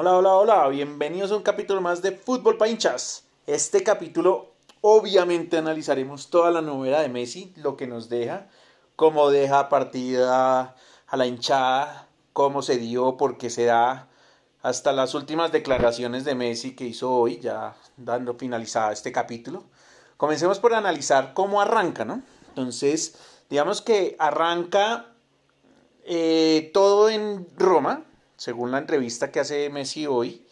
Hola, hola, hola, bienvenidos a un capítulo más de Fútbol para hinchas. Este capítulo obviamente analizaremos toda la novela de Messi, lo que nos deja, cómo deja partida a la hinchada, cómo se dio, por qué se da, hasta las últimas declaraciones de Messi que hizo hoy, ya dando finalizada este capítulo. Comencemos por analizar cómo arranca, ¿no? Entonces, digamos que arranca eh, todo en Roma, según la entrevista que hace Messi hoy,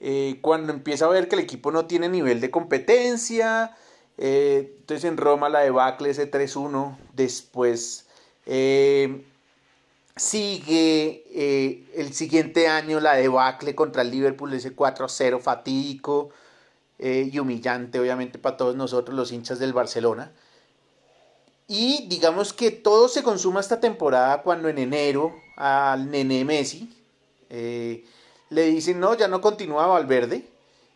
eh, cuando empieza a ver que el equipo no tiene nivel de competencia, eh, entonces en Roma la debacle ese 3-1, después eh, sigue el siguiente año la debacle contra el Liverpool, ese 4-0 fatídico y humillante obviamente para todos nosotros los hinchas del Barcelona. Y digamos que todo se consuma esta temporada cuando en enero al nene Messi, eh, le dicen, no, ya no continúa Valverde,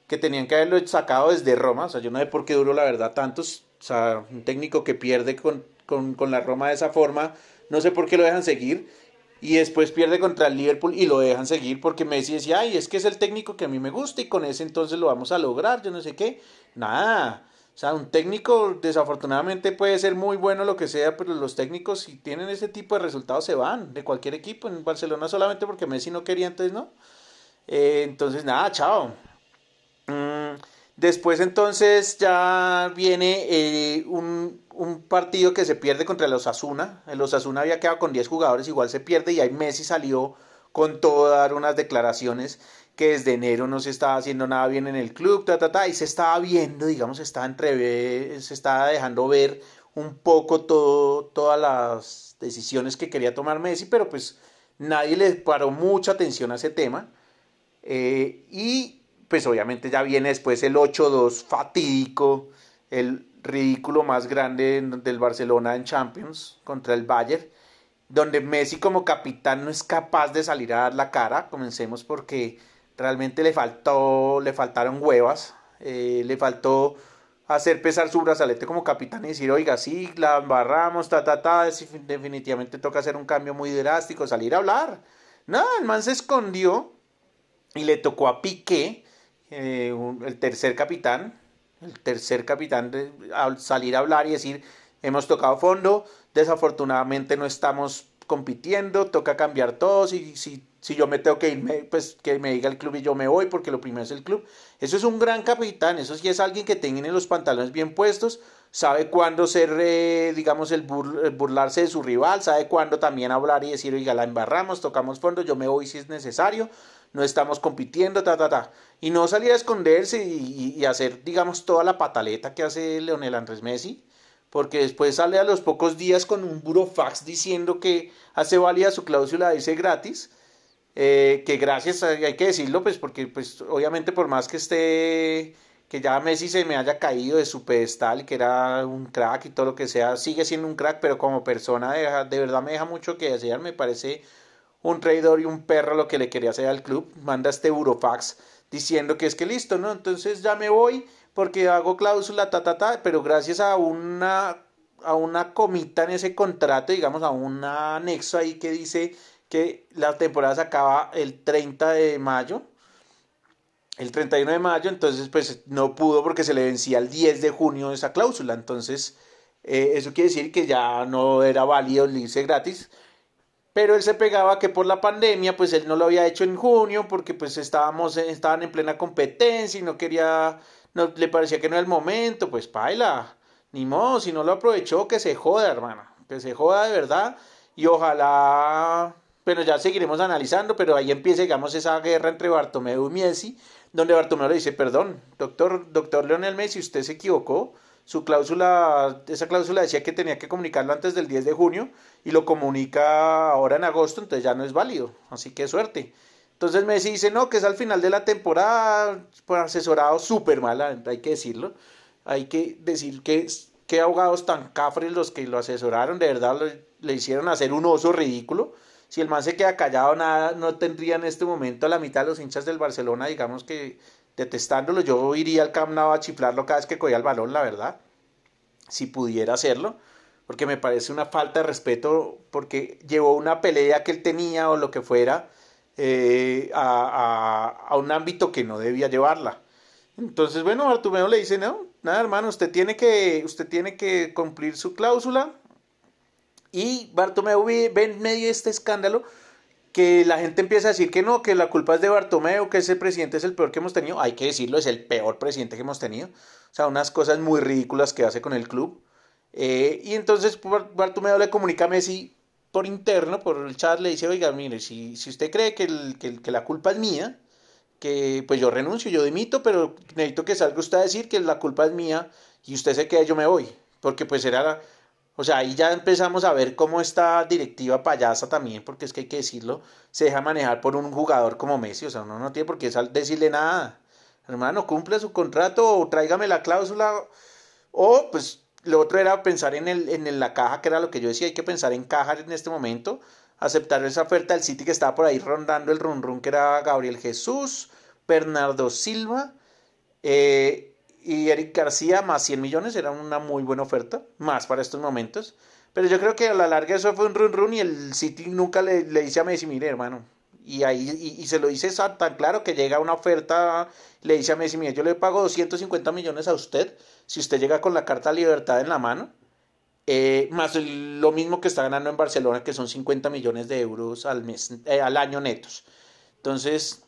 que tenían que haberlo sacado desde Roma, o sea, yo no sé por qué duró la verdad tantos, o sea, un técnico que pierde con, con, con la Roma de esa forma, no sé por qué lo dejan seguir, y después pierde contra el Liverpool y lo dejan seguir porque Messi decía, ay, es que es el técnico que a mí me gusta y con ese entonces lo vamos a lograr, yo no sé qué, nada. O sea, un técnico desafortunadamente puede ser muy bueno lo que sea, pero los técnicos si tienen ese tipo de resultados se van de cualquier equipo. En Barcelona solamente porque Messi no quería, entonces no. Eh, entonces nada, chao. Mm, después entonces ya viene eh, un, un, partido que se pierde contra el Osasuna. El Osasuna había quedado con 10 jugadores, igual se pierde y ahí Messi salió con todo dar unas declaraciones que desde enero no se estaba haciendo nada bien en el club, ta, ta, ta, y se estaba viendo, digamos, se estaba, se estaba dejando ver un poco todo, todas las decisiones que quería tomar Messi, pero pues nadie le paró mucha atención a ese tema. Eh, y pues obviamente ya viene después el 8-2 fatídico, el ridículo más grande del Barcelona en Champions contra el Bayern, donde Messi como capitán no es capaz de salir a dar la cara. Comencemos porque Realmente le faltó, le faltaron huevas, eh, le faltó hacer pesar su brazalete como capitán y decir, oiga, sí, la embarramos, ta, ta, ta, definitivamente toca hacer un cambio muy drástico, salir a hablar. No, el man se escondió y le tocó a Piqué, eh, el tercer capitán, el tercer capitán, salir a hablar y decir, hemos tocado fondo, desafortunadamente no estamos compitiendo, toca cambiar todo, si, si si yo me tengo que irme, pues que me diga el club y yo me voy porque lo primero es el club. Eso es un gran capitán, eso sí es alguien que tiene los pantalones bien puestos, sabe cuándo ser, eh, digamos, el, burlarse de su rival, sabe cuándo también hablar y decir, oiga, la embarramos, tocamos fondo, yo me voy si es necesario, no estamos compitiendo, ta, ta, ta. Y no salir a esconderse y, y hacer, digamos, toda la pataleta que hace Leonel Andrés Messi porque después sale a los pocos días con un burofax diciendo que hace válida su cláusula de gratis eh, que gracias, hay que decirlo, pues porque pues obviamente por más que esté, que ya Messi se me haya caído de su pedestal, que era un crack y todo lo que sea, sigue siendo un crack, pero como persona de, de verdad me deja mucho que desear, me parece un traidor y un perro lo que le quería hacer al club, manda este Eurofax diciendo que es que listo, ¿no? Entonces ya me voy porque hago cláusula, ta, ta, ta, pero gracias a una, a una comita en ese contrato, digamos, a un anexo ahí que dice que la temporada se acaba el 30 de mayo. El 31 de mayo, entonces pues no pudo porque se le vencía el 10 de junio esa cláusula. Entonces eh, eso quiere decir que ya no era válido el irse gratis. Pero él se pegaba que por la pandemia pues él no lo había hecho en junio porque pues estábamos, estaban en plena competencia y no quería, no le parecía que no era el momento. Pues paila, ni modo, si no lo aprovechó que se joda hermano, que se joda de verdad y ojalá pero ya seguiremos analizando, pero ahí empieza, digamos, esa guerra entre Bartomeu y Messi, donde Bartomeu le dice, perdón, doctor, doctor Leonel Messi, usted se equivocó, su cláusula, esa cláusula decía que tenía que comunicarlo antes del 10 de junio y lo comunica ahora en agosto, entonces ya no es válido, así que suerte. Entonces Messi dice, no, que es al final de la temporada, pues asesorado súper mal, hay que decirlo, hay que decir que qué abogados tan cafres los que lo asesoraron, de verdad le hicieron hacer un oso ridículo, si el man se queda callado, nada, no tendría en este momento a la mitad de los hinchas del Barcelona, digamos que detestándolo. Yo iría al Camp Nou a chiflarlo cada vez que cogía el balón, la verdad, si pudiera hacerlo, porque me parece una falta de respeto, porque llevó una pelea que él tenía o lo que fuera, eh, a, a, un ámbito que no debía llevarla. Entonces, bueno, Bartomeu le dice, no, nada hermano, usted tiene que, usted tiene que cumplir su cláusula. Y Bartomeu ve en medio de este escándalo que la gente empieza a decir que no, que la culpa es de Bartomeu, que ese presidente es el peor que hemos tenido. Hay que decirlo, es el peor presidente que hemos tenido. O sea, unas cosas muy ridículas que hace con el club. Eh, y entonces Bartomeu le comunica a Messi por interno, por el chat, le dice, oiga, mire, si, si usted cree que, el, que, la culpa es mía, que pues yo renuncio, yo dimito, pero necesito que salga usted a decir que la culpa es mía y usted se queda, yo me voy. Porque pues era o sea, ahí ya empezamos a ver cómo esta directiva payasa también, porque es que hay que decirlo, se deja manejar por un jugador como Messi. O sea, uno no tiene por qué decirle nada. Hermano, cumple su contrato o tráigame la cláusula. O, pues, lo otro era pensar en, el, en la caja, que era lo que yo decía, hay que pensar en caja en este momento. Aceptar esa oferta del City que estaba por ahí rondando el run run, que era Gabriel Jesús, Bernardo Silva. Eh, y Eric García más 100 millones era una muy buena oferta, más para estos momentos. Pero yo creo que a la larga eso fue un run run y el City nunca le, le dice a Messi, mire hermano. Y ahí y, se lo dice tan claro que llega una oferta, le dice a Messi, mire, yo le pago 250 millones a usted si usted llega con la carta libertad en la mano. Eh, más lo mismo que está ganando en Barcelona, que son 50 millones de euros al mes, eh, al año netos. Entonces,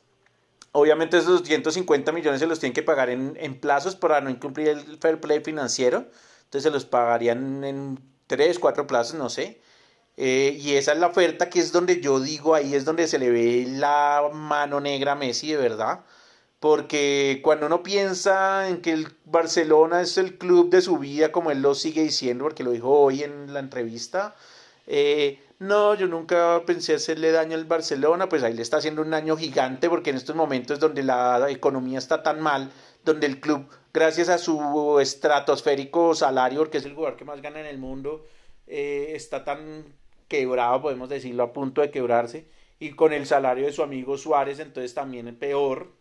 Obviamente esos 250 millones se los tienen que pagar en, plazos para no incumplir el fair play financiero. Entonces se los pagarían en 3, 4 plazos, no sé. Eh, y esa es la oferta que es donde yo digo, ahí es donde se le ve la mano negra a Messi de verdad. Porque cuando uno piensa en que el Barcelona es el club de su vida, como él lo sigue diciendo, porque lo dijo hoy en la entrevista, eh, no, yo nunca pensé hacerle daño al Barcelona, pues ahí le está haciendo un daño gigante porque en estos momentos donde la economía está tan mal, donde el club, gracias a su estratosférico salario, porque es el jugador que más gana en el mundo, eh, está tan quebrado, podemos decirlo, a punto de quebrarse, y con el salario de su amigo Suárez, entonces también es peor,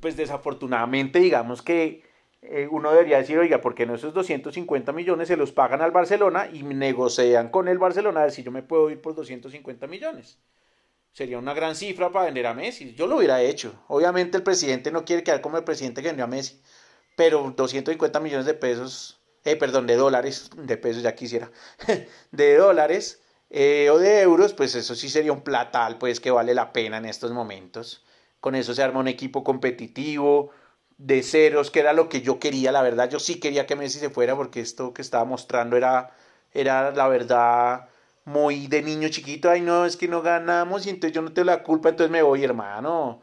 pues desafortunadamente digamos que eh, uno debería decir, oiga, ¿por qué no esos 250 millones se los pagan al Barcelona y negocian con el Barcelona a ver si yo me puedo ir por 250 millones? Sería una gran cifra para vender a Messi. Yo lo hubiera hecho. Obviamente el presidente no quiere quedar como el presidente que vendió a Messi, pero 250 millones de pesos, eh, perdón, de dólares, de pesos ya quisiera, de dólares eh, o de euros, pues eso sí sería un platal, pues que vale la pena en estos momentos. Con eso se arma un equipo competitivo, de ceros, que era lo que yo quería, la verdad. Yo sí quería que Messi se fuera porque esto que estaba mostrando era, era la verdad muy de niño chiquito. Ay, no, es que no ganamos y entonces yo no tengo la culpa, entonces me voy, hermano.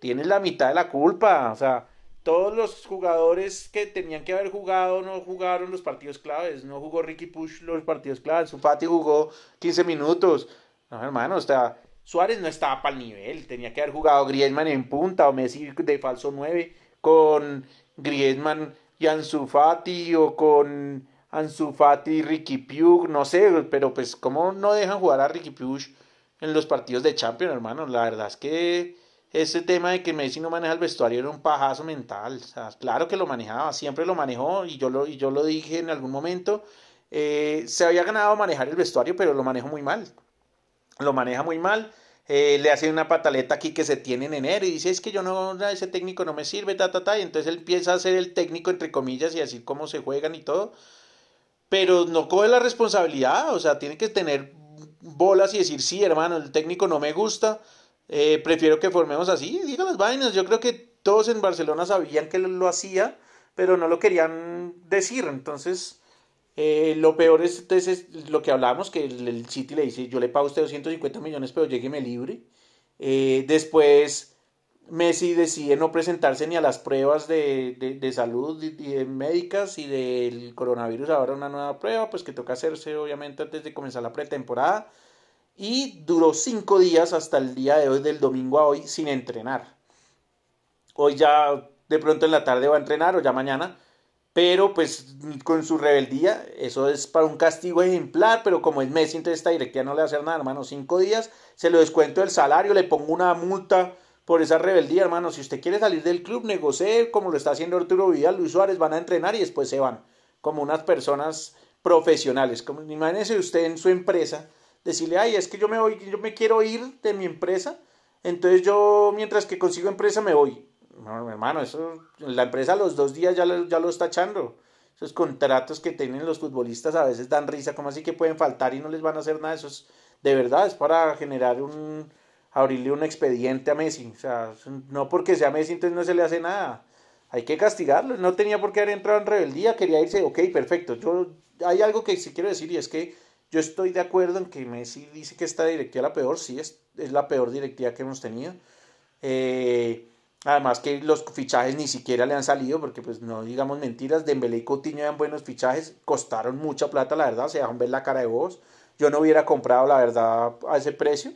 Tienes la mitad de la culpa. O sea, todos los jugadores que tenían que haber jugado no jugaron los partidos claves. No jugó Ricky Push los partidos claves. Fati jugó 15 minutos. No, hermano, o sea, Suárez no estaba para el nivel. Tenía que haber jugado Griezmann en punta o Messi de falso 9 con Griezmann y Ansu Fati o con Ansu Fati y Ricky Pugh, no sé, pero pues cómo no dejan jugar a Ricky Pugh en los partidos de Champions, hermano, la verdad es que ese tema de que Messi no maneja el vestuario era un pajazo mental, o sea, claro que lo manejaba, siempre lo manejó y yo lo, y yo lo dije en algún momento, eh, se había ganado manejar el vestuario, pero lo manejo muy mal, lo maneja muy mal, eh, le hace una pataleta aquí que se tiene en enero y dice es que yo no, ese técnico no me sirve, ta, ta, ta, y entonces él empieza a ser el técnico entre comillas y así cómo se juegan y todo, pero no coge la responsabilidad, o sea, tiene que tener bolas y decir sí, hermano, el técnico no me gusta, eh, prefiero que formemos así, diga las vainas, yo creo que todos en Barcelona sabían que lo hacía, pero no lo querían decir, entonces eh, lo peor es entonces lo que hablábamos, que el, City le dice, yo le pago a usted 250 millones, pero llégueme libre. Eh, después Messi decide no presentarse ni a las pruebas de, de, de salud y médicas y del coronavirus, ahora una nueva prueba, pues que toca hacerse obviamente antes de comenzar la pretemporada. Y duró cinco días hasta el día de hoy, del domingo a hoy, sin entrenar. Hoy ya de pronto en la tarde va a entrenar o ya mañana pero pues con su rebeldía, eso es para un castigo ejemplar, pero como es Messi, entonces esta directiva no le va a hacer nada, hermano, cinco días, se lo descuento el salario, le pongo una multa por esa rebeldía, hermano, si usted quiere salir del club, negocie como lo está haciendo Arturo Vidal, Luis Suárez, van a entrenar y después se van, como unas personas profesionales, como imagínese usted en su empresa, decirle, ay, es que yo me voy, yo me quiero ir de mi empresa, entonces yo mientras que consigo empresa me voy. No, hermano, eso, la empresa a los dos días ya lo, ya lo está echando. Esos contratos que tienen los futbolistas a veces dan risa, como así que pueden faltar y no les van a hacer nada? Eso es, de verdad, es para generar un, abrirle un expediente a Messi. O sea, no porque sea Messi, entonces no se le hace nada. Hay que castigarlo. No tenía por qué haber entrado en rebeldía, quería irse. Ok, perfecto. Yo, hay algo que sí quiero decir y es que yo estoy de acuerdo en que Messi dice que esta directiva es la peor. Sí, es, es la peor directiva que hemos tenido. Eh, además que los fichajes ni siquiera le han salido, porque pues no digamos mentiras, Dembélé y Coutinho eran buenos fichajes, costaron mucha plata, la verdad, se dejan ver la cara de vos. Yo no hubiera comprado, la verdad, a ese precio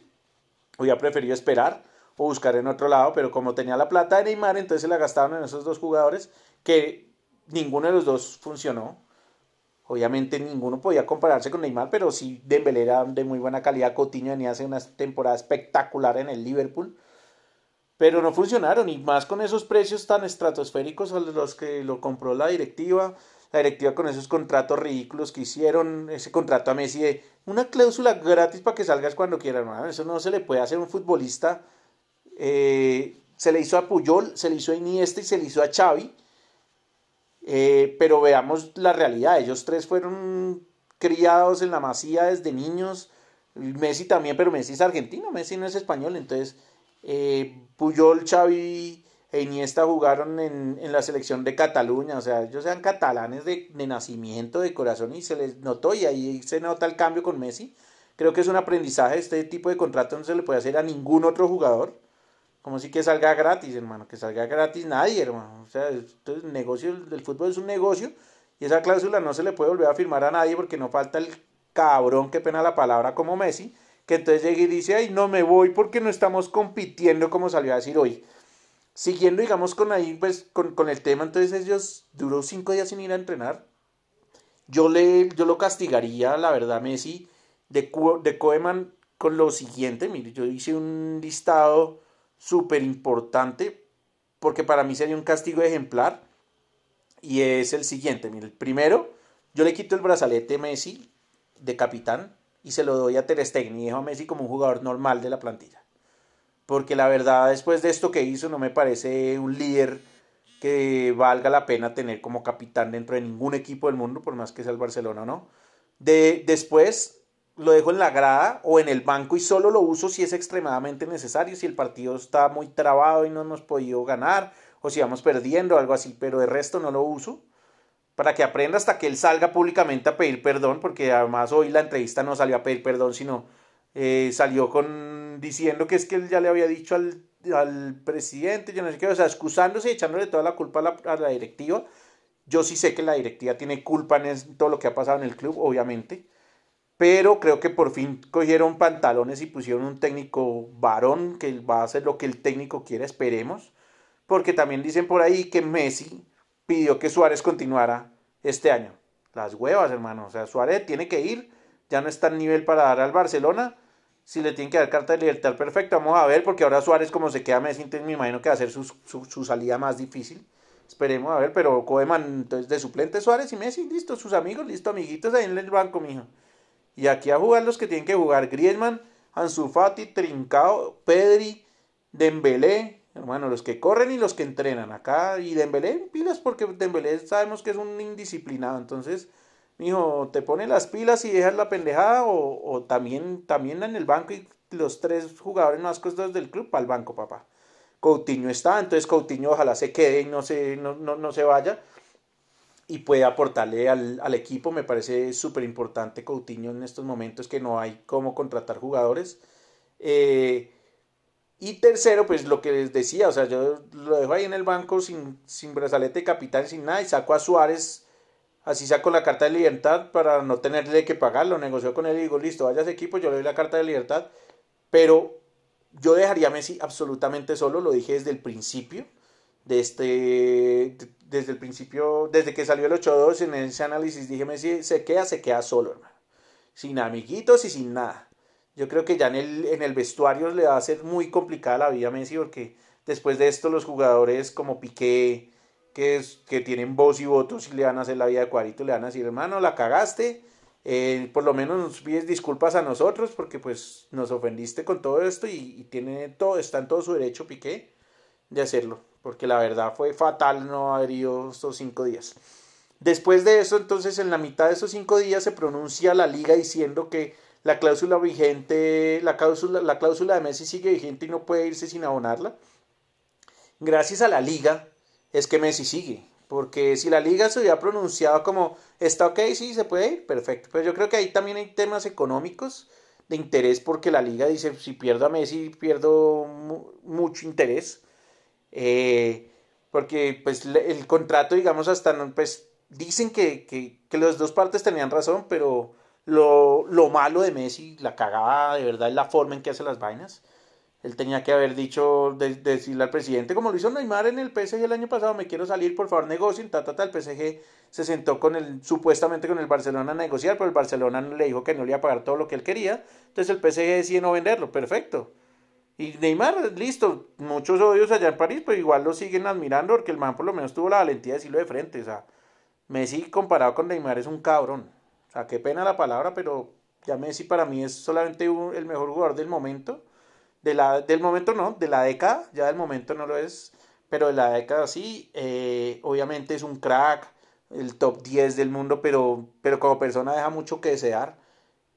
hubiera preferido esperar o buscar en otro lado, pero como tenía la plata de Neymar, entonces se la gastaron en esos dos jugadores que ninguno de los dos funcionó. Obviamente ninguno podía compararse con Neymar, pero sí Dembélé era de muy buena calidad. Coutinho venía hace una temporada espectacular en el Liverpool, pero no funcionaron y más con esos precios tan estratosféricos a los que lo compró la directiva la directiva con esos contratos ridículos que hicieron, ese contrato a Messi de una cláusula gratis para que salgas cuando quieras, eso no se le puede hacer a un futbolista. Eh, se le hizo a Puyol, se le hizo a Iniesta y se le hizo a Xavi. Eh, pero veamos la realidad, ellos tres fueron criados en la masía desde niños. Messi también, pero Messi es argentino, Messi no es español, entonces eh, Puyol, Xavi e Iniesta jugaron en, en, la selección de Cataluña, o sea, ellos eran catalanes de, de, nacimiento, de corazón, y se les notó, y ahí se nota el cambio con Messi. Creo que es un aprendizaje, este tipo de contrato no se le puede hacer a ningún otro jugador. Como si que salga gratis, hermano, que salga gratis nadie, hermano. O sea, el negocio del fútbol es un negocio, y esa cláusula no se le puede volver a firmar a nadie porque no falta el cabrón, que pena la palabra, como Messi, que entonces llega y dice, ay, no me voy porque no estamos compitiendo como salió a decir hoy siguiendo, digamos, con ahí, pues, con, con, el tema, entonces ellos duró cinco días sin ir a entrenar. Yo, le, yo lo castigaría, la verdad, Messi, de, de con lo siguiente. Mire, yo hice un listado súper importante, porque para mí sería un castigo ejemplar, y es el siguiente. Mire, el primero, yo le quito el brazalete Messi de capitán y se lo doy a Ter Stegen y dejo a Messi como un jugador normal de la plantilla porque la verdad después de esto que hizo no me parece un líder que valga la pena tener como capitán dentro de ningún equipo del mundo, por más que sea el Barcelona o no. De, después lo dejo en la grada o en el banco y solo lo uso si es extremadamente necesario, si el partido está muy trabado y no hemos podido ganar, o si vamos perdiendo algo así, pero de resto no lo uso para que aprenda hasta que él salga públicamente a pedir perdón, porque además hoy la entrevista no salió a pedir perdón, sino eh, salió con diciendo que es que él ya le había dicho al, al presidente, yo no sé qué, o sea, excusándose y echándole toda la culpa a la, a la, directiva. Yo sí sé que la directiva tiene culpa en todo lo que ha pasado en el club, obviamente, pero creo que por fin cogieron pantalones y pusieron un técnico varón que va a hacer lo que el técnico quiere, esperemos, porque también dicen por ahí que Messi pidió que Suárez continuara este año. Las huevas, hermano, o sea, Suárez tiene que ir, ya no está en nivel para dar al Barcelona si le tienen que dar carta de libertad perfecta. Vamos a ver, porque ahora Suárez, como se queda Messi, me imagino que va a ser su, su, salida más difícil. Esperemos a ver, pero Koeman, entonces de suplente Suárez y Messi, listo, sus amigos, listo, amiguitos ahí en el banco, mijo. Y aquí a jugar los que tienen que jugar: Griezmann, Ansu Fati, Trincao, Pedri, Dembélé, hermano, los que corren y los que entrenan acá. Y Dembélé, pilas, porque Dembélé sabemos que es un indisciplinado, entonces mijo, te pone las pilas y dejas la pendejada o, también, también en el banco y los tres jugadores más costosos del club para el banco, papá. Coutinho está, entonces Coutinho ojalá se quede y no se, no, no, no se vaya y puede aportarle al, al equipo. Me parece súper importante Coutinho en estos momentos que no hay cómo contratar jugadores. Eh, y tercero, pues lo que les decía, o sea, yo lo dejo ahí en el banco sin, sin brazalete de capitán, sin nada, y saco a Suárez Así saco la carta de libertad para no tenerle que pagarlo. Negoció con él y digo, listo, vaya ese equipo, yo le doy la carta de libertad. Pero yo dejaría a Messi absolutamente solo, lo dije desde el principio. De este, desde el principio, desde que salió el 8-2 en ese análisis, dije Messi se queda, se queda solo, hermano. Sin amiguitos y sin nada. Yo creo que ya en el, en el vestuario le va a ser muy complicada la vida a Messi porque después de esto los jugadores como Piqué, que, es, que tienen voz y votos y le van a hacer la vida de cuadrito, le van a decir, hermano, la cagaste, eh, por lo menos nos pides disculpas a nosotros porque pues nos ofendiste con todo esto y, tiene todo, está en todo su derecho Piqué de hacerlo, porque la verdad fue fatal no haber ido estos cinco días. Después de eso, entonces, en la mitad de esos cinco días se pronuncia la liga diciendo que la cláusula vigente, la cláusula, la cláusula de Messi sigue vigente y no puede irse sin abonarla. Gracias a la liga es que Messi sigue. Porque si la liga se hubiera pronunciado como está ok, sí, se puede ir, perfecto. Pero yo creo que ahí también hay temas económicos de interés porque la liga dice si pierdo a Messi pierdo mucho interés. Eh, porque pues el contrato, digamos, hasta pues dicen que, que, que las dos partes tenían razón, pero lo, lo, malo de Messi, la cagada de verdad es la forma en que hace las vainas. Él tenía que haber dicho, decirle al presidente, como lo hizo Neymar en el PSG el año pasado, me quiero salir, por favor negocien, ta, ta, ta. El PSG se sentó con el, supuestamente con el Barcelona a negociar, pero el Barcelona le dijo que no le iba a pagar todo lo que él quería. Entonces el PSG decide no venderlo, perfecto. Y Neymar, listo, muchos odios allá en París, pero igual lo siguen admirando porque el man por lo menos tuvo la valentía de decirlo de frente. O sea, Messi comparado con Neymar es un cabrón. Sea, qué pena la palabra, pero ya Messi para mí es solamente el mejor jugador del momento. De la, del momento no, de la década, ya del momento no lo es, pero de la década sí. Eh, obviamente es un crack, el top 10 del mundo, pero, pero como persona deja mucho que desear.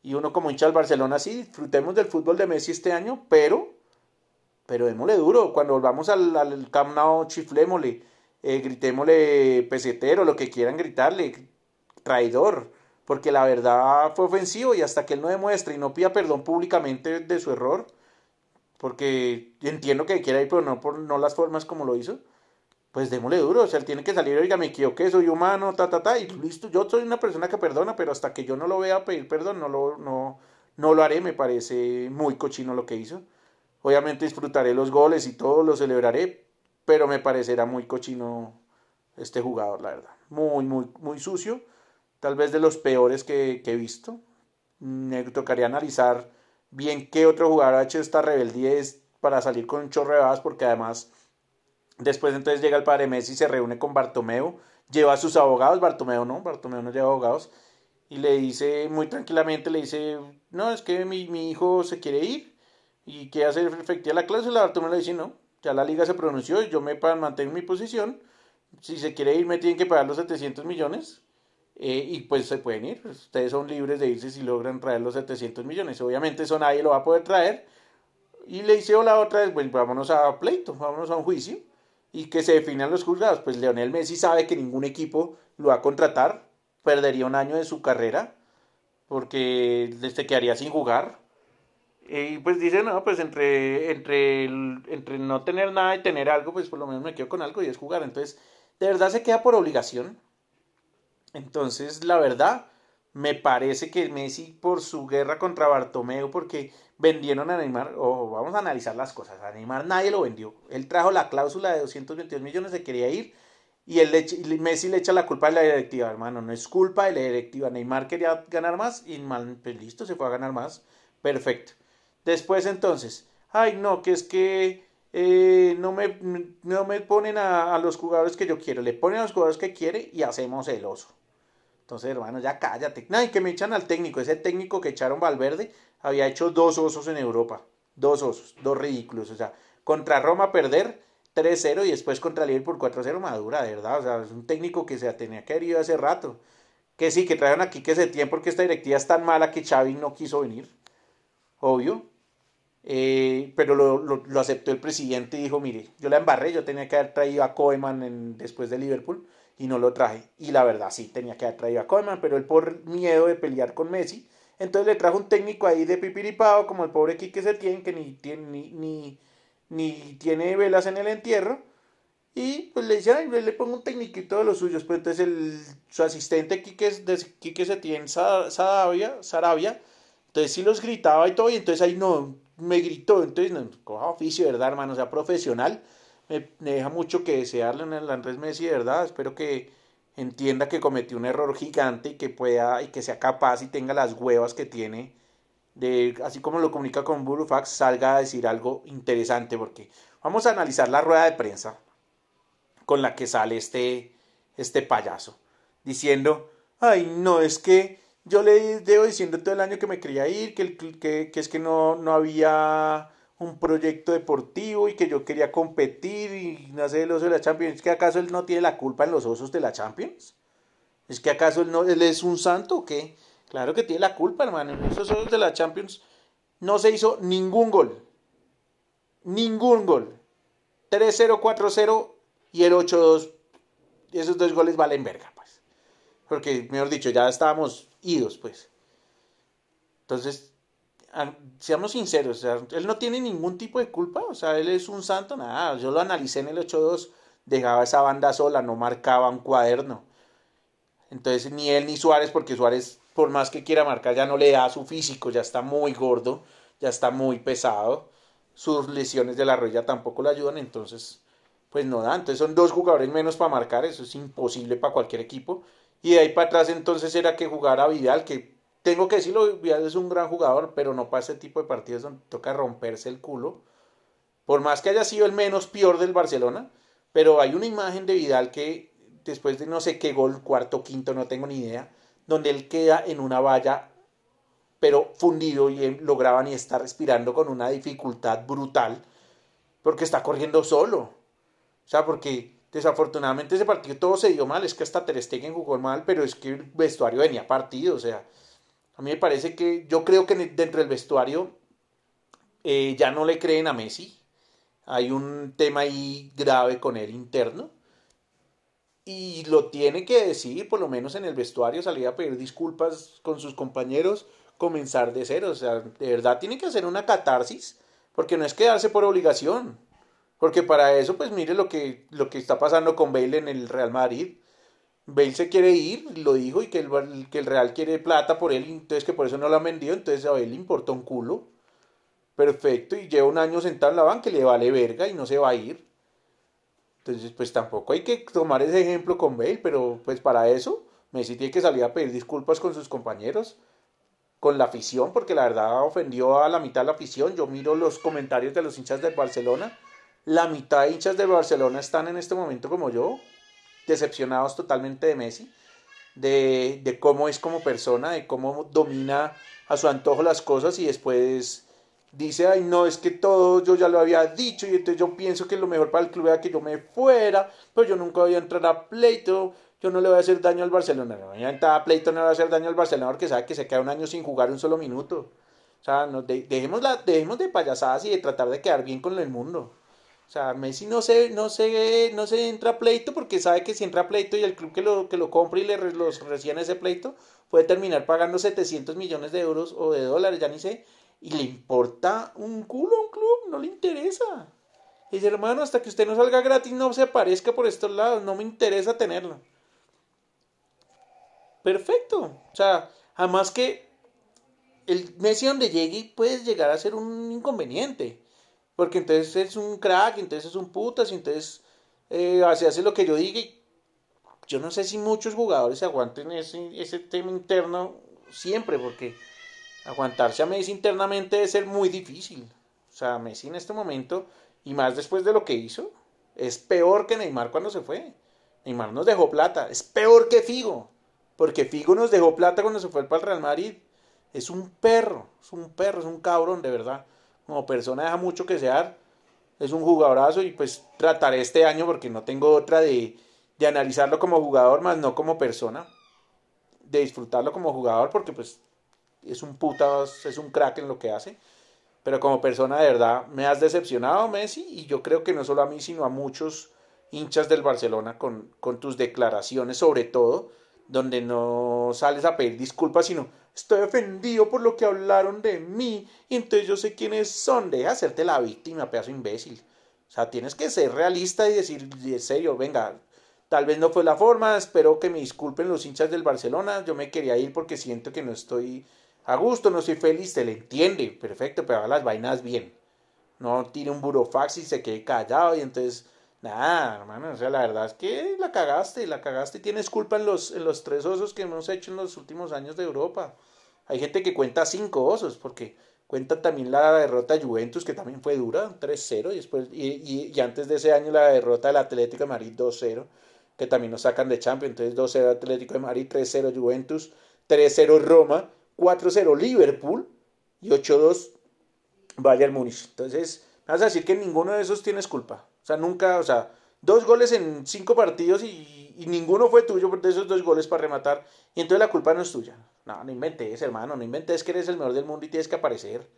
Y uno como hincha del Barcelona, sí, disfrutemos del fútbol de Messi este año, pero, pero démosle duro. Cuando volvamos al, al Camp Nou, chiflémosle eh, gritémosle pesetero, lo que quieran gritarle, traidor, porque la verdad fue ofensivo y hasta que él no demuestre y no pida perdón públicamente de su error, porque entiendo que quiera ir, pero no por no las formas como lo hizo, pues démosle duro, o sea, él tiene que salir, oiga, me equivoqué, soy humano, ta, ta, ta, y listo, yo soy una persona que perdona, pero hasta que yo no lo vea pedir perdón, no lo, no, no lo haré, me parece muy cochino lo que hizo. Obviamente disfrutaré los goles y todo, lo celebraré, pero me parecerá muy cochino este jugador, la verdad. Muy, muy, muy sucio. Tal vez de los peores que, he visto. Me tocaría analizar bien qué otro jugador ha hecho esta rebeldía para salir con un chorro de porque además después entonces llega el padre Messi y se reúne con Bartomeu, lleva a sus abogados, Bartomeu no, Bartomeu no lleva abogados, y le dice muy tranquilamente, le dice, no, es que mi, mi hijo se quiere ir y quiere hacer efectiva la cláusula, Bartomeu le dice, no, ya la liga se pronunció yo me mantengo mi posición. Si se quiere ir, me tienen que pagar los 700 millones. Eh, y pues se pueden ir. Ustedes son libres de irse si logran traer los 700 millones. Obviamente eso nadie lo va a poder traer. Y le hice la otra vez, bueno, vámonos a pleito, vámonos a un juicio. Y que se definan los juzgados. Pues Leonel Messi sabe que ningún equipo lo va a contratar. Perdería un año de su carrera. Porque se quedaría sin jugar. Y pues dice, no, pues entre, entre, entre no tener nada y tener algo, pues por lo menos me quedo con algo y es jugar. Entonces, de verdad se queda por obligación. Entonces, la verdad, me parece que Messi por su guerra contra Bartomeu, porque vendieron a Neymar, o vamos a analizar las cosas, a Neymar nadie lo vendió. Él trajo la cláusula de 222 millones, se quería ir, y él Messi le echa la culpa a la directiva, hermano, no es culpa de la directiva. Neymar quería ganar más y mal, pues listo, se fue a ganar más. Perfecto. Después entonces, ay no, que es que eh, no, me, no me ponen a, los jugadores que yo quiero, le ponen a los jugadores que quiere y hacemos el oso. Entonces, hermano, ya cállate. Ay, que me echan al técnico. Ese técnico que echaron Valverde había hecho dos osos en Europa. Dos osos, dos ridículos. O sea, contra Roma perder 3-0 y después contra Liverpool 4-0 madura, de verdad. O sea, es un técnico que se tenía que haber ido hace rato. Que sí, que trajeron aquí que se tiene porque esta directiva es tan mala que Xavi no quiso venir obvio. Eh, pero lo, aceptó el presidente y dijo, mire, yo la embarré, yo tenía que haber traído a Koeman después de Liverpool y no lo traje. Y la verdad sí, tenía que haber traído a Koeman, pero él por miedo de pelear con Messi, entonces le trajo un técnico ahí de pipiripao, como el pobre Quique Setién, que ni tiene, ni, ni, tiene velas en el entierro. Y pues le dice, ay, le pongo un técnico de los suyos. Pues entonces el, su asistente Quique, Quique Setién Sarabia, Sarabia entonces sí los gritaba y todo, y entonces ahí no, me gritó, entonces no, coja oficio, ¿verdad, hermano? O sea, profesional, me, deja mucho que desearle en el Andrés Messi, ¿verdad? Espero que entienda que cometió un error gigante y que pueda, y que sea capaz y tenga las huevas que tiene, de, así como lo comunica con Burufax, salga a decir algo interesante, porque vamos a analizar la rueda de prensa con la que sale este, este payaso, diciendo, ay, no, es que yo le llevo diciendo todo el año que me quería ir, que, que, que es que no, no había un proyecto deportivo y que yo quería competir y nacer el oso de la Champions. ¿Es que acaso él no tiene la culpa en los osos de la Champions? ¿Es que acaso él, no, él es un santo o qué? Claro que tiene la culpa, hermano. En esos osos de la Champions no se hizo ningún gol. Ningún gol. 3-0, 4-0 y el 8-2. Esos dos goles valen verga, pues. Porque, mejor dicho, ya estábamos idos, pues. Entonces, seamos sinceros, él no tiene ningún tipo de culpa, o sea, él es un santo, nada, yo lo analicé en el 8-2, dejaba esa banda sola, no marcaba un cuaderno. Entonces, ni él ni Suárez, porque Suárez, por más que quiera marcar, ya no le da su físico, ya está muy gordo, ya está muy pesado, sus lesiones de la rodilla tampoco le ayudan, entonces, pues no da, entonces son dos jugadores menos para marcar, eso es imposible para cualquier equipo. Y de ahí para atrás entonces era que jugara Vidal, que tengo que decirlo, Vidal es un gran jugador, pero no para ese tipo de partidos donde toca romperse el culo. Por más que haya sido el menos peor del Barcelona, pero hay una imagen de Vidal que después de no sé qué gol, cuarto, quinto, no tengo ni idea, donde él queda en una valla, pero fundido y lograba ni estar respirando con una dificultad brutal, porque está corriendo solo. O sea, porque desafortunadamente ese partido todo se dio mal, es que hasta Ter Stegen jugó mal, pero es que el vestuario venía partido, o sea, a mí me parece que yo creo que dentro del vestuario eh, ya no le creen a Messi. Hay un tema ahí grave con él interno. Y lo tiene que decir, por lo menos en el vestuario, salir a pedir disculpas con sus compañeros, comenzar de cero. O sea, de verdad tiene que hacer una catarsis, porque no es quedarse por obligación. Porque para eso, pues mire lo que, lo que está pasando con Bale en el Real Madrid. Bale se quiere ir, lo dijo, y que el, que el Real quiere plata por él, entonces que por eso no lo han vendido, entonces a él le importa un culo. Perfecto, y lleva un año sentado en la banca le vale verga y no se va a ir. Entonces, pues tampoco hay que tomar ese ejemplo con Bale, pero pues para eso Messi tiene que salir a pedir disculpas con sus compañeros, con la afición, porque la verdad ofendió a la mitad de la afición. Yo miro los comentarios de los hinchas del Barcelona. La mitad de hinchas del Barcelona están en este momento como yo, decepcionados totalmente de Messi, de, de cómo es como persona, de cómo domina a su antojo las cosas y después dice, ay no, es que todo yo ya lo había dicho y entonces yo pienso que lo mejor para el club era que yo me fuera, pero yo nunca voy a entrar a pleito, yo no le voy a hacer daño al Barcelona, no voy a entrar a pleito, no le voy a hacer daño al Barcelona porque sabe que se queda un año sin jugar un solo minuto. O sea, dejemos, la, dejemos de payasadas y de tratar de quedar bien con el mundo. O sea, Messi no se, no se, no se entra a pleito porque sabe que si entra a pleito y el club que lo, que lo compra y le los recién ese pleito puede terminar pagando 700 millones de euros o de dólares, ya ni sé, y le importa un culo a un club, no le interesa. Dice, hermano, hasta que usted no salga gratis, no se aparezca por estos lados, no me interesa tenerlo. Perfecto. O sea, además que el Messi donde llegue puede llegar a ser un inconveniente. Porque entonces es un crack, entonces es un putas, entonces eh, hace lo que yo diga. yo no sé si muchos jugadores aguanten ese, ese tema interno siempre, porque aguantarse a Messi internamente debe ser muy difícil. O sea, Messi en este momento, y más después de lo que hizo, es peor que Neymar cuando se fue. Neymar nos dejó plata, es peor que Figo, porque Figo nos dejó plata cuando se fue para el Real Madrid. Es un perro, es un perro, es un cabrón, de verdad como persona deja mucho que desear. Es un jugadorazo y pues trataré este año porque no tengo otra de, de analizarlo como jugador, más no como persona. De disfrutarlo como jugador porque pues es un puta, es un crack en lo que hace. Pero como persona de verdad me has decepcionado Messi y yo creo que no solo a mí sino a muchos hinchas del Barcelona con, con tus declaraciones sobre todo, donde no sales a pedir disculpas sino Estoy ofendido por lo que hablaron de mí y entonces yo sé quiénes son. Deja hacerte la víctima, pedazo imbécil. O sea, tienes que ser realista y decir, en serio, venga, tal vez no fue la forma, espero que me disculpen los hinchas del Barcelona, yo me quería ir porque siento que no estoy a gusto, no soy feliz, se le entiende, perfecto, pero haga las vainas bien. No tire un burofax y se quede callado y entonces, nada, hermano, o sea, la verdad es que la cagaste, la cagaste y tienes culpa en los, en los tres osos que hemos hecho en los últimos años de Europa. Hay gente que cuenta cinco osos, porque cuenta también la derrota de Juventus, que también fue dura, 3-0, y, después, y, y, antes de ese año la derrota del Atlético de Madrid 2-0, que también nos sacan de Champions, entonces 2-0 Atlético de Madrid, 3-0 Juventus, 3-0 Roma, 4-0 Liverpool y 8-2 Bayern Múnich. Entonces, vas a decir que ninguno de esos tienes culpa. Sea, nunca, o sea, dos goles en cinco partidos y, y ninguno fue tuyo de esos dos goles para rematar. Y entonces la culpa no es tuya. No, no inventes, hermano, no inventes que eres el mejor del mundo y tienes que aparecer.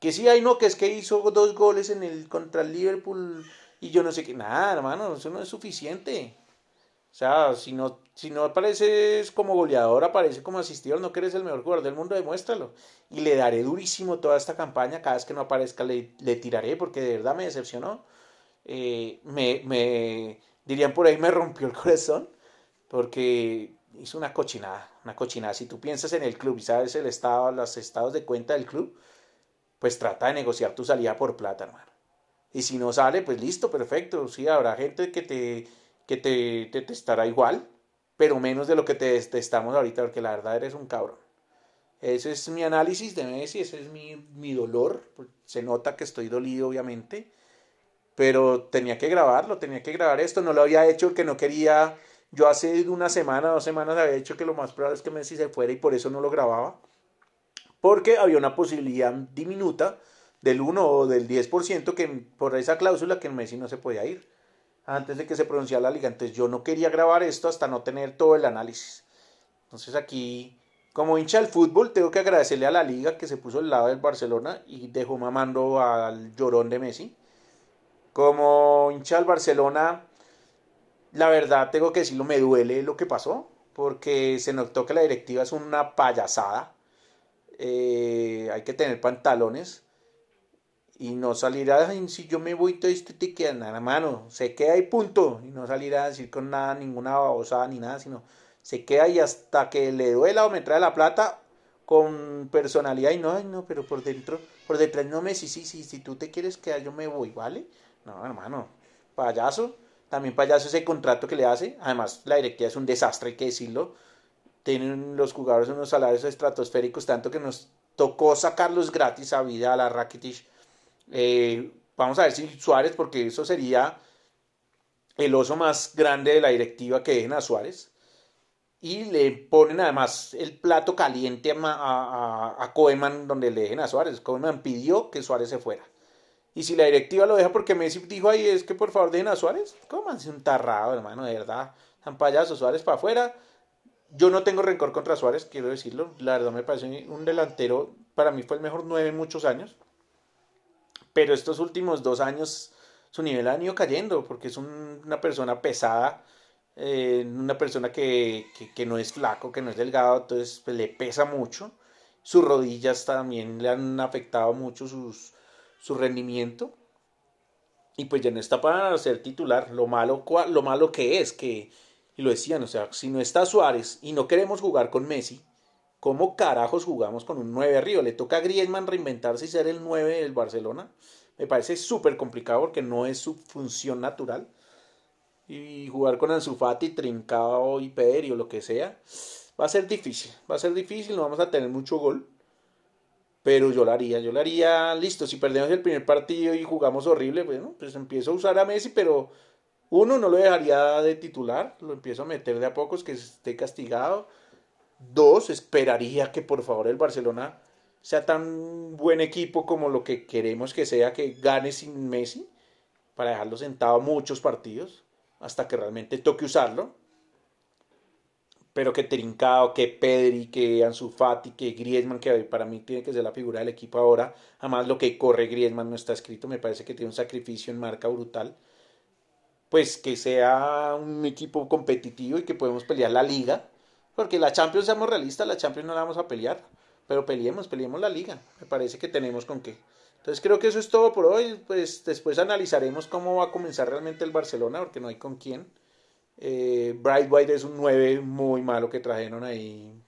Que sí hay no, que es que hizo dos goles en el contra el Liverpool y yo no sé qué. Nada, hermano, eso no es suficiente. O sea, si no, si no apareces como goleador, aparece como asistidor, no que eres el mejor jugador del mundo, demuéstralo. Y le daré durísimo toda esta campaña, cada vez que no aparezca le, le tiraré, porque de verdad me decepcionó. Eh, me, me, dirían por ahí, me rompió el corazón, porque hizo una cochinada, una cochinada. Si tú piensas en el club y sabes el estado, los estados de cuenta del club, pues trata de negociar tu salida por plata, hermano. Y si no sale, pues listo, perfecto. Sí, habrá gente que te que te, te, estará igual, pero menos de lo que te, estamos ahorita, porque la verdad eres un cabrón. Ese es mi análisis de Messi, ese es mi, mi dolor. Se nota que estoy dolido, obviamente, pero tenía que grabarlo, tenía que grabar esto. No lo había hecho porque no quería. Yo hace una semana, dos semanas había dicho que lo más probable es que Messi se fuera y por eso no lo grababa. Porque había una posibilidad diminuta del 1 o del 10% que por esa cláusula que Messi no se podía ir antes de que se pronunciara la liga. Entonces yo no quería grabar esto hasta no tener todo el análisis. Entonces aquí, como hincha del fútbol, tengo que agradecerle a la liga que se puso al lado del Barcelona y dejó mamando al llorón de Messi. Como hincha del Barcelona, la verdad tengo que decirlo, me duele lo que pasó, porque se notó que la directiva es una payasada. Eh, hay que tener pantalones y no salir si yo me voy todo esto te queda nada mano se queda ahí punto. Y no salir a decir con nada ninguna babosada ni nada sino se queda y hasta que le duela o me trae la plata con personalidad y no no pero por dentro por detrás no me sí sí sí si tú te quieres quedar yo me voy vale no hermano payaso también payaso ese contrato que le hace además la directiva es un desastre hay que decirlo tienen los jugadores unos salarios estratosféricos tanto que nos tocó sacarlos gratis a vida a la Rakitic eh, vamos a ver si Suárez, porque eso sería el oso más grande de la directiva que dejen a Suárez. Y le ponen además el plato caliente a, a, a donde le dejen a Suárez. Koeman pidió que Suárez se fuera. Y si la directiva lo deja porque Messi dijo ahí es que por favor dejen a Suárez, es un tarrado, hermano, de verdad. Payaso, Suárez para afuera. Yo no tengo rencor contra Suárez, quiero decirlo. La verdad me parece un delantero, para mí fue el mejor nueve en muchos años pero estos últimos dos años su nivel ha ido cayendo porque es una persona pesada, eh, una persona que, no es flaco, que no es delgado, entonces pues, le pesa mucho. Sus rodillas también le han afectado mucho sus, su rendimiento. Y pues ya no está para ser titular. Lo malo, lo malo que es que, y lo decían, o sea, si no está Suárez y no queremos jugar con Messi, ¿Cómo carajos jugamos con un 9 arriba? Le toca a Griezmann reinventarse y ser el 9 del Barcelona. Me parece súper complicado porque no es su función natural. Y jugar con Ansu Fati, Trincao y Pedri o lo que sea, va a ser difícil. Va a ser difícil, no vamos a tener mucho gol. Pero yo lo haría, yo lo haría, listo, si perdemos el primer partido y jugamos horrible, bueno, pues empiezo a usar a Messi, pero uno no lo dejaría de titular, lo empiezo a meter de a pocos, que esté castigado Dos, esperaría que por favor el Barcelona sea tan buen equipo como lo que queremos que sea, que gane sin Messi, para dejarlo sentado muchos partidos, hasta que realmente toque usarlo. Pero que Trincao, que Pedri, que Ansu Fati, que Griezmann, que para mí tiene que ser la figura del equipo ahora. Además, lo que corre Griezmann no está escrito, me parece que tiene un sacrificio en marca brutal. Pues que sea un equipo competitivo y que podemos pelear la liga porque la Champions, seamos realistas, la Champions no la vamos a pelear. Pero peleemos, peleemos la liga. Me parece que tenemos con qué. Entonces creo que eso es todo por hoy. Pues después analizaremos cómo va a comenzar realmente el Barcelona, porque no hay con quién. Eh, Bright White es un 9 muy malo que trajeron ahí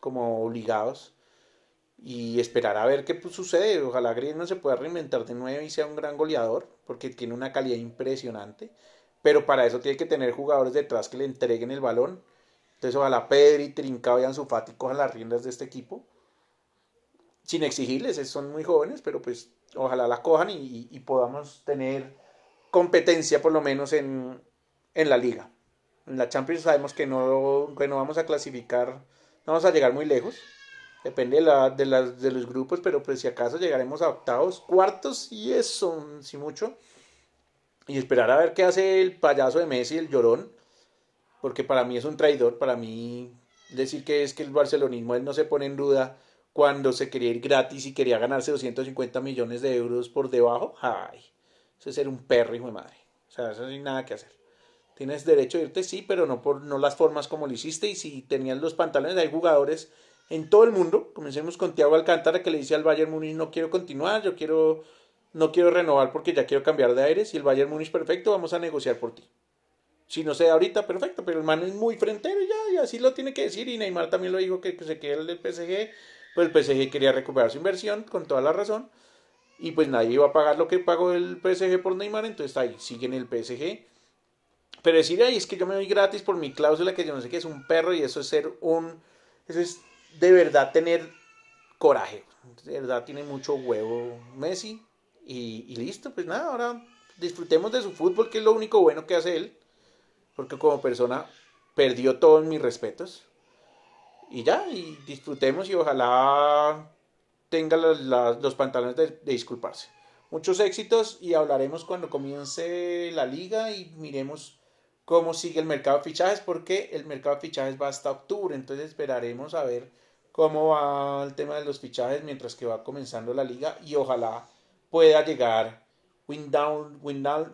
como obligados. Y esperar a ver qué pues, sucede. Ojalá Griezmann se pueda reinventar de nuevo y sea un gran goleador, porque tiene una calidad impresionante. Pero para eso tiene que tener jugadores detrás que le entreguen el balón entonces ojalá Pedri, Trincao y Ansu Fati cojan las riendas de este equipo. Sin exigirles, son muy jóvenes, pero pues ojalá la cojan y, podamos tener competencia por lo menos en, la liga. En la Champions sabemos que no, que no vamos a clasificar vamos a llegar muy lejos. Depende de, la, de, las, de los grupos, pero pues si acaso llegaremos a octavos, cuartos y eso, si mucho. Y esperar a ver qué hace el payaso de Messi, el llorón. Porque para mí es un traidor, para mí decir que es que el barcelonismo él no se pone en duda cuando se quería ir gratis y quería ganarse 250 millones de euros por debajo. Ay, eso es ser un perro, hijo de madre. O sea, eso no hay nada que hacer. Tienes derecho a irte, sí, pero no por no las formas como lo hiciste. Y si tenías los pantalones, hay jugadores en todo el mundo. Comencemos con Thiago Alcántara que le dice al Bayern Múnich no quiero continuar, yo quiero no quiero renovar porque ya quiero cambiar de aires y el Bayern Múnich perfecto, vamos a negociar por ti. Si no sé ahorita, perfecto, pero el man es muy frentero ya, y así lo tiene que decir. Y Neymar también lo dijo que, se quede el del PSG, pues el PSG quería recuperar su inversión, con toda la razón. Y pues nadie iba a pagar lo que pagó el PSG por Neymar, entonces ahí, sigue en el PSG. Pero decir, ahí es que yo me doy gratis por mi cláusula, que yo no sé qué es un perro, y eso es ser un. Eso es de verdad tener coraje. De verdad tiene mucho huevo Messi. Y, listo, pues nada, ahora disfrutemos de su fútbol, que es lo único bueno que hace él. Porque como persona perdió todos mis respetos. Y ya, y disfrutemos y ojalá tenga los, pantalones de disculparse. Muchos éxitos y hablaremos cuando comience la liga y miremos cómo sigue el mercado de fichajes, porque el mercado de fichajes va hasta octubre, entonces esperaremos a ver cómo va el tema de los fichajes mientras que va comenzando la liga y ojalá pueda llegar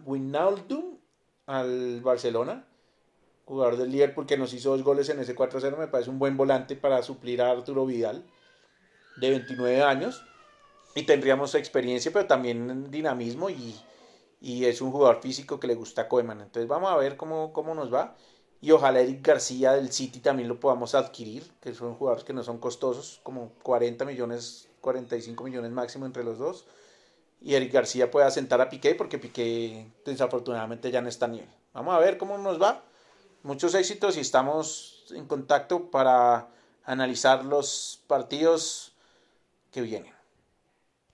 Wijnaldum al Barcelona, jugador del Liverpool que nos hizo dos goles en ese 4-0, me parece un buen volante para suplir a Arturo Vidal, de 29 años, y tendríamos experiencia, pero también dinamismo y, y es un jugador físico que le gusta a Koeman. Entonces vamos a ver cómo, cómo nos va y ojalá Eric García del City también lo podamos adquirir, que son jugadores que no son costosos, como 40 millones, 45 millones máximo entre los dos. Y Eric García pueda sentar a Piqué porque Piqué desafortunadamente ya no está nivel. Vamos a ver cómo nos va. Muchos éxitos y estamos en contacto para analizar los partidos que vienen.